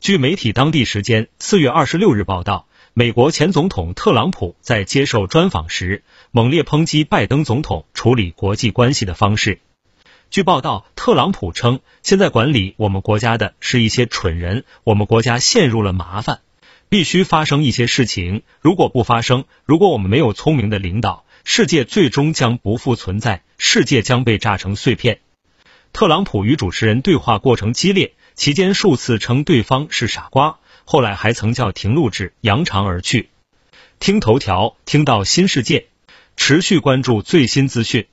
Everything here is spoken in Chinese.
据媒体当地时间四月二十六日报道，美国前总统特朗普在接受专访时，猛烈抨击拜登总统处理国际关系的方式。据报道，特朗普称，现在管理我们国家的是一些蠢人，我们国家陷入了麻烦，必须发生一些事情。如果不发生，如果我们没有聪明的领导，世界最终将不复存在，世界将被炸成碎片。特朗普与主持人对话过程激烈。期间数次称对方是傻瓜，后来还曾叫停录制，扬长而去。听头条，听到新世界，持续关注最新资讯。